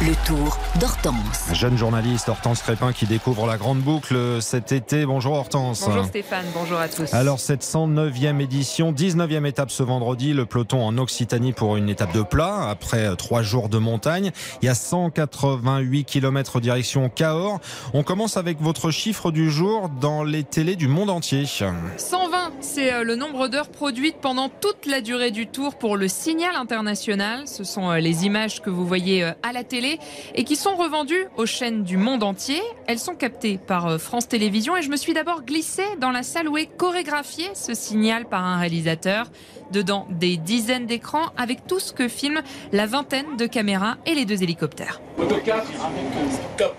Le tour d'Hortense. Jeune journaliste Hortense Crépin qui découvre la grande boucle cet été. Bonjour Hortense. Bonjour Stéphane, bonjour à tous. Alors cette 109e édition, 19e étape ce vendredi, le peloton en Occitanie pour une étape de plat après trois jours de montagne. Il y a 188 km direction Cahors. On commence avec votre chiffre du jour dans les télés du monde entier. 120, c'est euh, le nombre d'heures produites pendant toute la durée du tour pour le signal international. Ce sont euh, les images que vous voyez euh, à la télé et qui sont revendues aux chaînes du monde entier. Elles sont captées par France Télévisions et je me suis d'abord glissée dans la salle où est chorégraphié ce signal par un réalisateur. Dedans, des dizaines d'écrans avec tout ce que filment la vingtaine de caméras et les deux hélicoptères. Moto 4, top.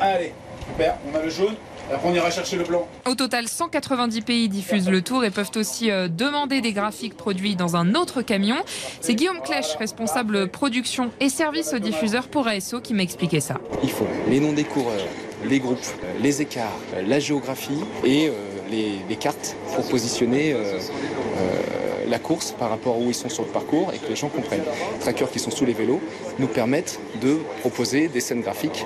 Allez, super, on a le jaune. Après, on ira chercher le blanc. Au total, 190 pays diffusent le tour et peuvent aussi euh, demander des graphiques produits dans un autre camion. C'est Guillaume Clèche, responsable production et service aux diffuseurs pour ASO, qui m'a expliqué ça. Il faut les noms des coureurs, les groupes, euh, les écarts, euh, la géographie et les, les cartes pour positionner la course par rapport à où ils sont sur le parcours et que les gens comprennent. Les trackers qui sont sous les vélos nous permettent de proposer des scènes graphiques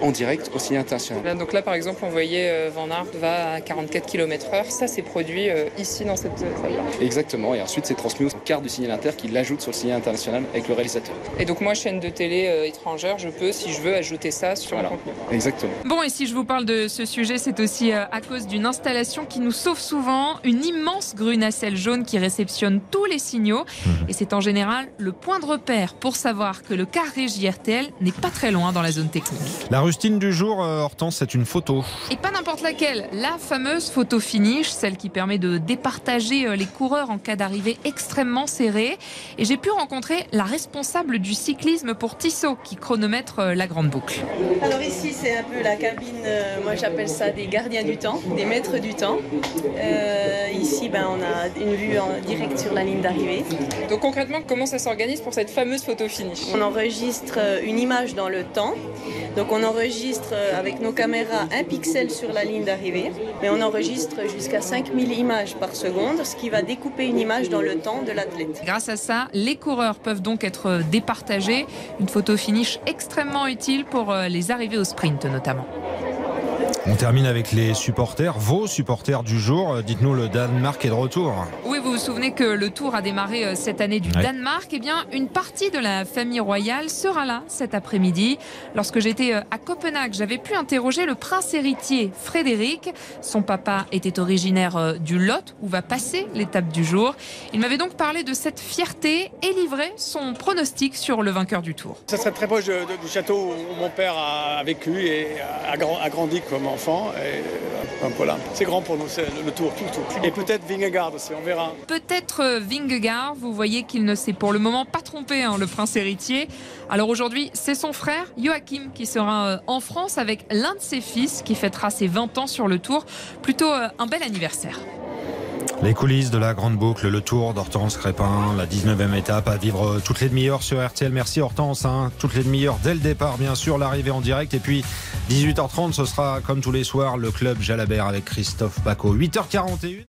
en direct au signal international. Donc là, par exemple, on voyait euh, Van Aert va à 44 km/h. Ça, c'est produit euh, ici dans cette salle-là. Exactement. Et ensuite, c'est transmis au quart du signal inter qui l'ajoute sur le signal international avec le réalisateur. Et donc, moi, chaîne de télé euh, étrangère, je peux, si je veux, ajouter ça sur voilà. le contenu. Exactement. Bon, et si je vous parle de ce sujet, c'est aussi à cause d'une installation qui nous sauve souvent, une immense grue nacelle jaune qui réceptionne tous les signaux. Et c'est en général le point de repère pour savoir que le car régie RTL n'est pas très loin dans la zone technique. La rustine du jour, euh, Hortense, c'est une photo. Et pas n'importe laquelle, la fameuse photo finish, celle qui permet de départager euh, les coureurs en cas d'arrivée extrêmement serrée. Et j'ai pu rencontrer la responsable du cyclisme pour Tissot qui chronomètre euh, la grande boucle. Alors ici c'est un peu la cabine, moi j'appelle ça des gardiens du temps, des maîtres du temps. Euh, ici ben, on a une vue en direct sur la ligne d'arrivée. Donc concrètement, comment ça s'organise pour cette fameuse photo finish? On enregistre une image dans le temps. Donc on enregistre avec nos caméras un pixel sur la ligne d'arrivée, mais on enregistre jusqu'à 5000 images par seconde, ce qui va découper une image dans le temps de l'athlète. Grâce à ça, les coureurs peuvent donc être départagés. Une photo finish extrêmement utile pour les arrivées au sprint notamment. On termine avec les supporters, vos supporters du jour. Dites-nous, le Danemark est de retour. Oui, vous vous souvenez que le tour a démarré cette année du Ouais. Danemark. Eh bien, une partie de la famille royale sera là cet après-midi. Lorsque j'étais à Copenhague, j'avais pu interroger le prince héritier Frédéric. Son papa était originaire du Lot, où va passer l'étape du jour. Il m'avait donc parlé de cette fierté et livré son pronostic sur le vainqueur du tour. Ça serait très proche du château où mon père a, vécu et a grandi comme enfant. Et, euh, c'est grand pour nous, c'est le, tour, tout le tour. Et peut-être Vingegaard aussi, on verra. Peut-être euh, Vingegaard, vous voyez qu'il ne s'est pour le moment pas trompé, hein, le prince héritier. Alors aujourd'hui, c'est son frère Joachim qui sera euh, en France avec l'un de ses fils qui fêtera ses 20 ans sur le tour. Plutôt un bel anniversaire. Les coulisses de la grande boucle, le tour d'Hortense Crépin, la 19e étape à vivre toutes les demi-heures sur RTL. Merci Hortense, hein. toutes les demi-heures dès le départ, bien sûr, l'arrivée en direct. Et puis 18h30, ce sera comme tous les soirs le club Jalabert avec Christophe Paco. 8h41.